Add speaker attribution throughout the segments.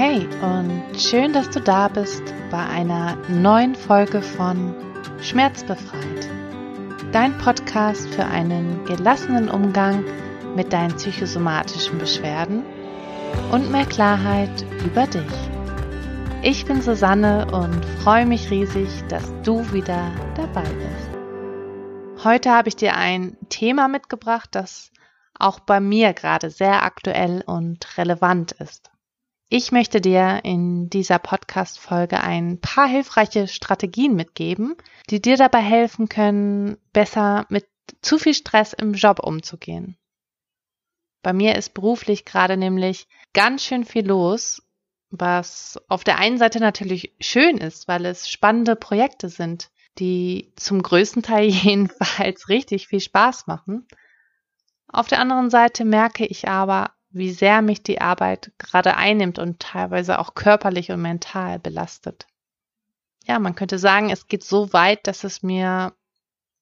Speaker 1: Hey und schön, dass du da bist bei einer neuen Folge von Schmerzbefreit. Dein Podcast für einen gelassenen Umgang mit deinen psychosomatischen Beschwerden und mehr Klarheit über dich. Ich bin Susanne und freue mich riesig, dass du wieder dabei bist. Heute habe ich dir ein Thema mitgebracht, das auch bei mir gerade sehr aktuell und relevant ist. Ich möchte dir in dieser Podcast-Folge ein paar hilfreiche Strategien mitgeben, die dir dabei helfen können, besser mit zu viel Stress im Job umzugehen. Bei mir ist beruflich gerade nämlich ganz schön viel los, was auf der einen Seite natürlich schön ist, weil es spannende Projekte sind, die zum größten Teil jedenfalls richtig viel Spaß machen. Auf der anderen Seite merke ich aber, wie sehr mich die Arbeit gerade einnimmt und teilweise auch körperlich und mental belastet. Ja, man könnte sagen, es geht so weit, dass es mir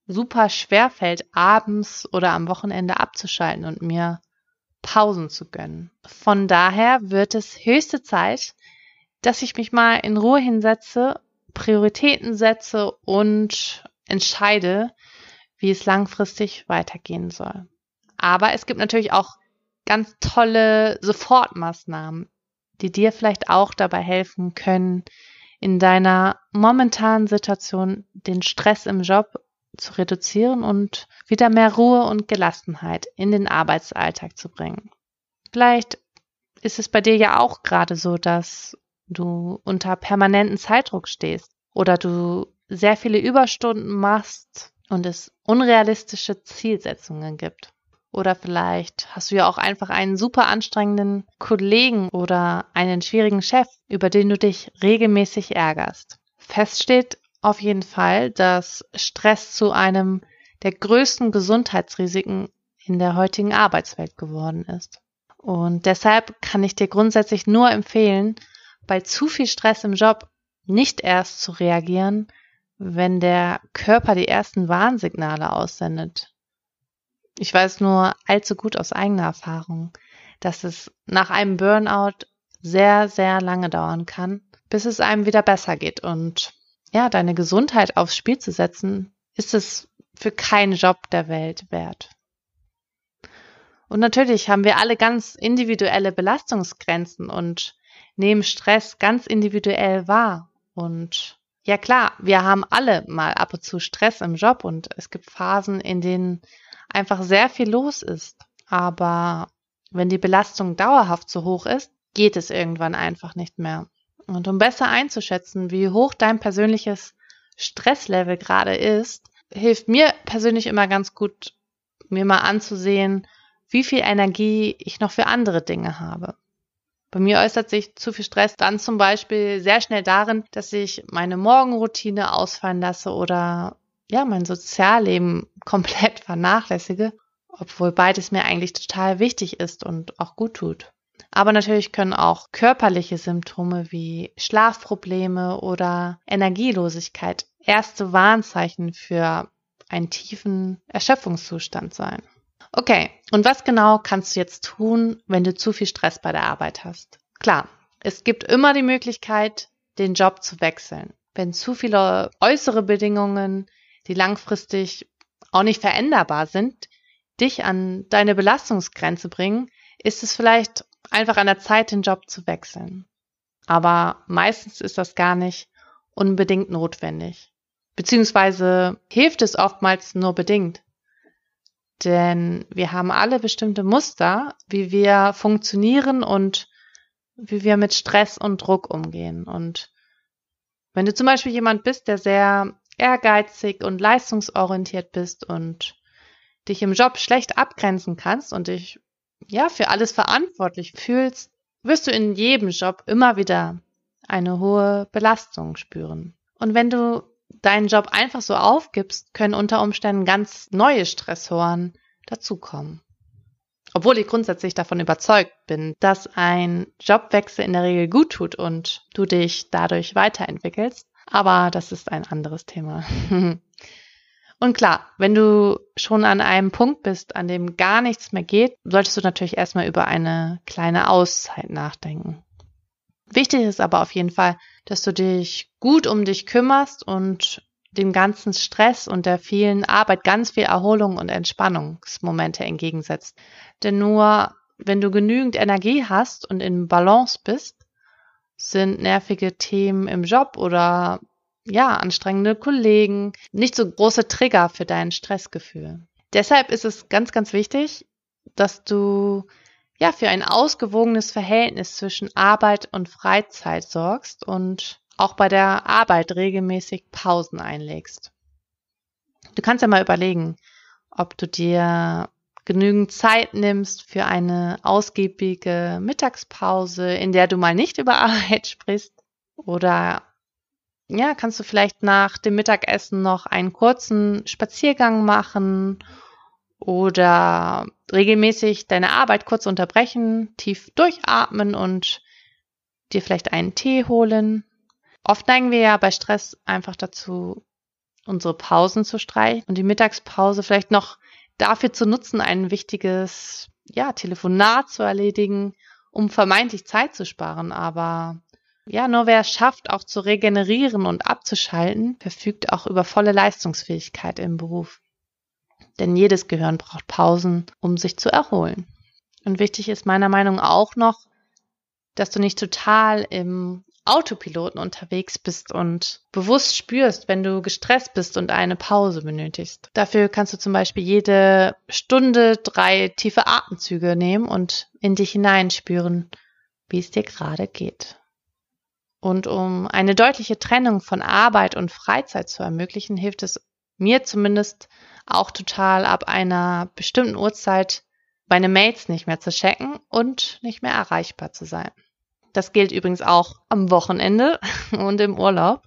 Speaker 1: super schwer fällt, abends oder am Wochenende abzuschalten und mir Pausen zu gönnen. Von daher wird es höchste Zeit, dass ich mich mal in Ruhe hinsetze, Prioritäten setze und entscheide, wie es langfristig weitergehen soll. Aber es gibt natürlich auch ganz tolle Sofortmaßnahmen, die dir vielleicht auch dabei helfen können, in deiner momentanen Situation den Stress im Job zu reduzieren und wieder mehr Ruhe und Gelassenheit in den Arbeitsalltag zu bringen. Vielleicht ist es bei dir ja auch gerade so, dass du unter permanenten Zeitdruck stehst oder du sehr viele Überstunden machst und es unrealistische Zielsetzungen gibt. Oder vielleicht hast du ja auch einfach einen super anstrengenden Kollegen oder einen schwierigen Chef, über den du dich regelmäßig ärgerst. Fest steht auf jeden Fall, dass Stress zu einem der größten Gesundheitsrisiken in der heutigen Arbeitswelt geworden ist. Und deshalb kann ich dir grundsätzlich nur empfehlen, bei zu viel Stress im Job nicht erst zu reagieren, wenn der Körper die ersten Warnsignale aussendet. Ich weiß nur allzu gut aus eigener Erfahrung, dass es nach einem Burnout sehr, sehr lange dauern kann, bis es einem wieder besser geht. Und ja, deine Gesundheit aufs Spiel zu setzen, ist es für keinen Job der Welt wert. Und natürlich haben wir alle ganz individuelle Belastungsgrenzen und nehmen Stress ganz individuell wahr. Und ja klar, wir haben alle mal ab und zu Stress im Job und es gibt Phasen, in denen einfach sehr viel los ist. Aber wenn die Belastung dauerhaft zu hoch ist, geht es irgendwann einfach nicht mehr. Und um besser einzuschätzen, wie hoch dein persönliches Stresslevel gerade ist, hilft mir persönlich immer ganz gut, mir mal anzusehen, wie viel Energie ich noch für andere Dinge habe. Bei mir äußert sich zu viel Stress dann zum Beispiel sehr schnell darin, dass ich meine Morgenroutine ausfallen lasse oder ja, mein Sozialleben komplett vernachlässige, obwohl beides mir eigentlich total wichtig ist und auch gut tut. Aber natürlich können auch körperliche Symptome wie Schlafprobleme oder Energielosigkeit erste Warnzeichen für einen tiefen Erschöpfungszustand sein. Okay, und was genau kannst du jetzt tun, wenn du zu viel Stress bei der Arbeit hast? Klar, es gibt immer die Möglichkeit, den Job zu wechseln. Wenn zu viele äußere Bedingungen die langfristig auch nicht veränderbar sind, dich an deine Belastungsgrenze bringen, ist es vielleicht einfach an der Zeit, den Job zu wechseln. Aber meistens ist das gar nicht unbedingt notwendig. Beziehungsweise hilft es oftmals nur bedingt. Denn wir haben alle bestimmte Muster, wie wir funktionieren und wie wir mit Stress und Druck umgehen. Und wenn du zum Beispiel jemand bist, der sehr ehrgeizig und leistungsorientiert bist und dich im Job schlecht abgrenzen kannst und dich ja für alles verantwortlich fühlst, wirst du in jedem Job immer wieder eine hohe Belastung spüren. Und wenn du deinen Job einfach so aufgibst, können unter Umständen ganz neue Stressoren dazukommen. Obwohl ich grundsätzlich davon überzeugt bin, dass ein Jobwechsel in der Regel gut tut und du dich dadurch weiterentwickelst, aber das ist ein anderes Thema. Und klar, wenn du schon an einem Punkt bist, an dem gar nichts mehr geht, solltest du natürlich erstmal über eine kleine Auszeit nachdenken. Wichtig ist aber auf jeden Fall, dass du dich gut um dich kümmerst und dem ganzen Stress und der vielen Arbeit ganz viel Erholung und Entspannungsmomente entgegensetzt. Denn nur wenn du genügend Energie hast und in Balance bist, sind nervige Themen im Job oder ja, anstrengende Kollegen nicht so große Trigger für dein Stressgefühl. Deshalb ist es ganz, ganz wichtig, dass du ja für ein ausgewogenes Verhältnis zwischen Arbeit und Freizeit sorgst und auch bei der Arbeit regelmäßig Pausen einlegst. Du kannst ja mal überlegen, ob du dir genügend Zeit nimmst für eine ausgiebige Mittagspause, in der du mal nicht über Arbeit sprichst. Oder ja, kannst du vielleicht nach dem Mittagessen noch einen kurzen Spaziergang machen oder regelmäßig deine Arbeit kurz unterbrechen, tief durchatmen und dir vielleicht einen Tee holen. Oft neigen wir ja bei Stress einfach dazu, unsere Pausen zu streichen und die Mittagspause vielleicht noch dafür zu nutzen, ein wichtiges ja, Telefonat zu erledigen, um vermeintlich Zeit zu sparen. Aber ja, nur wer es schafft, auch zu regenerieren und abzuschalten, verfügt auch über volle Leistungsfähigkeit im Beruf. Denn jedes Gehirn braucht Pausen, um sich zu erholen. Und wichtig ist meiner Meinung auch noch, dass du nicht total im Autopiloten unterwegs bist und bewusst spürst, wenn du gestresst bist und eine Pause benötigst. Dafür kannst du zum Beispiel jede Stunde drei tiefe Atemzüge nehmen und in dich hineinspüren, wie es dir gerade geht. Und um eine deutliche Trennung von Arbeit und Freizeit zu ermöglichen, hilft es mir zumindest auch total ab einer bestimmten Uhrzeit meine Mails nicht mehr zu checken und nicht mehr erreichbar zu sein. Das gilt übrigens auch am Wochenende und im Urlaub.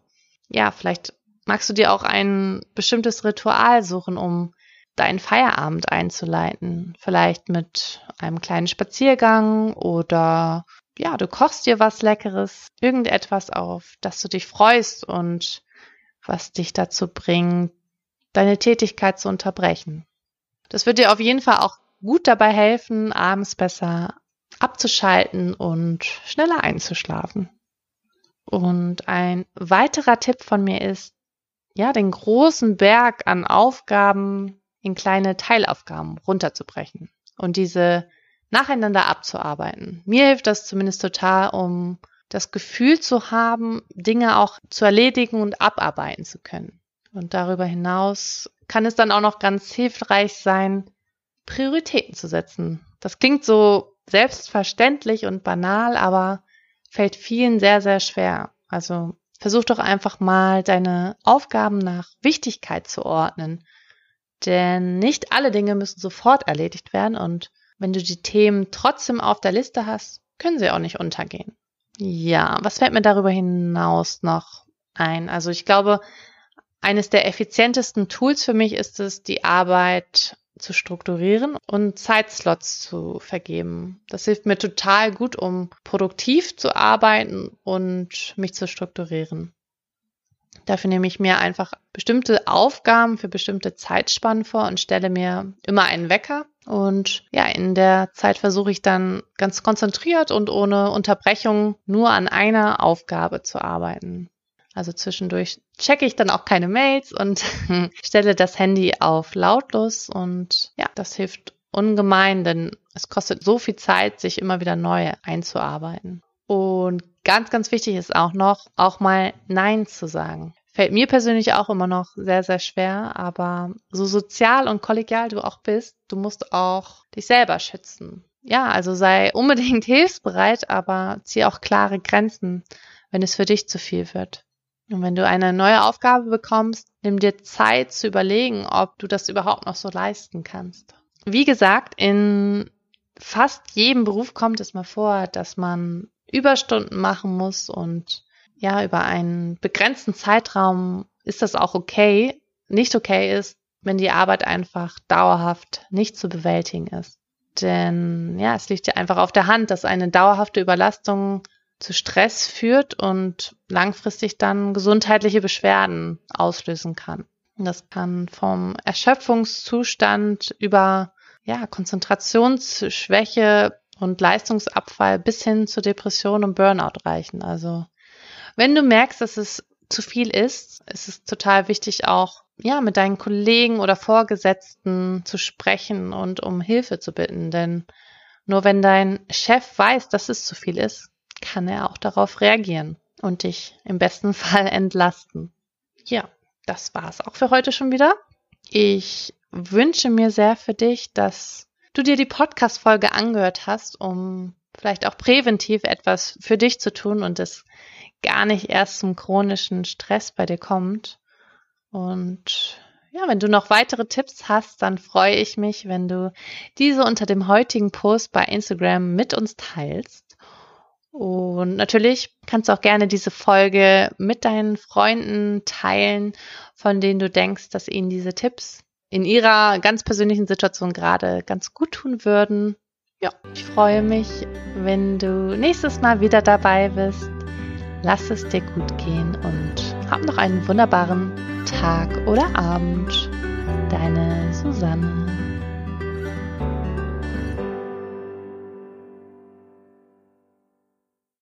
Speaker 1: Ja, vielleicht magst du dir auch ein bestimmtes Ritual suchen, um deinen Feierabend einzuleiten. Vielleicht mit einem kleinen Spaziergang oder ja, du kochst dir was Leckeres, irgendetwas auf, dass du dich freust und was dich dazu bringt, deine Tätigkeit zu unterbrechen. Das wird dir auf jeden Fall auch gut dabei helfen, abends besser abzuschalten und schneller einzuschlafen. Und ein weiterer Tipp von mir ist, ja, den großen Berg an Aufgaben in kleine Teilaufgaben runterzubrechen und diese nacheinander abzuarbeiten. Mir hilft das zumindest total, um das Gefühl zu haben, Dinge auch zu erledigen und abarbeiten zu können. Und darüber hinaus kann es dann auch noch ganz hilfreich sein, Prioritäten zu setzen. Das klingt so selbstverständlich und banal, aber fällt vielen sehr, sehr schwer. Also versuch doch einfach mal deine Aufgaben nach Wichtigkeit zu ordnen. Denn nicht alle Dinge müssen sofort erledigt werden und wenn du die Themen trotzdem auf der Liste hast, können sie auch nicht untergehen. Ja, was fällt mir darüber hinaus noch ein? Also ich glaube, eines der effizientesten Tools für mich ist es, die Arbeit zu strukturieren und Zeitslots zu vergeben. Das hilft mir total gut, um produktiv zu arbeiten und mich zu strukturieren. Dafür nehme ich mir einfach bestimmte Aufgaben für bestimmte Zeitspannen vor und stelle mir immer einen Wecker. Und ja, in der Zeit versuche ich dann ganz konzentriert und ohne Unterbrechung nur an einer Aufgabe zu arbeiten. Also zwischendurch checke ich dann auch keine Mails und stelle das Handy auf lautlos und ja, das hilft ungemein, denn es kostet so viel Zeit, sich immer wieder neu einzuarbeiten. Und ganz, ganz wichtig ist auch noch, auch mal Nein zu sagen. Fällt mir persönlich auch immer noch sehr, sehr schwer, aber so sozial und kollegial du auch bist, du musst auch dich selber schützen. Ja, also sei unbedingt hilfsbereit, aber zieh auch klare Grenzen, wenn es für dich zu viel wird. Und wenn du eine neue Aufgabe bekommst, nimm dir Zeit zu überlegen, ob du das überhaupt noch so leisten kannst. Wie gesagt, in fast jedem Beruf kommt es mal vor, dass man Überstunden machen muss und ja, über einen begrenzten Zeitraum ist das auch okay. Nicht okay ist, wenn die Arbeit einfach dauerhaft nicht zu bewältigen ist. Denn ja, es liegt ja einfach auf der Hand, dass eine dauerhafte Überlastung zu Stress führt und langfristig dann gesundheitliche Beschwerden auslösen kann. Das kann vom Erschöpfungszustand über ja, Konzentrationsschwäche und Leistungsabfall bis hin zu Depression und Burnout reichen. Also wenn du merkst, dass es zu viel ist, ist es total wichtig auch ja mit deinen Kollegen oder Vorgesetzten zu sprechen und um Hilfe zu bitten, denn nur wenn dein Chef weiß, dass es zu viel ist, kann er auch darauf reagieren und dich im besten Fall entlasten. Ja, das war's auch für heute schon wieder. Ich wünsche mir sehr für dich, dass du dir die Podcast-Folge angehört hast, um vielleicht auch präventiv etwas für dich zu tun und es gar nicht erst zum chronischen Stress bei dir kommt. Und ja, wenn du noch weitere Tipps hast, dann freue ich mich, wenn du diese unter dem heutigen Post bei Instagram mit uns teilst. Und natürlich kannst du auch gerne diese Folge mit deinen Freunden teilen, von denen du denkst, dass ihnen diese Tipps in ihrer ganz persönlichen Situation gerade ganz gut tun würden. Ja, ich freue mich, wenn du nächstes Mal wieder dabei bist. Lass es dir gut gehen und hab noch einen wunderbaren Tag oder Abend. Deine Susanne.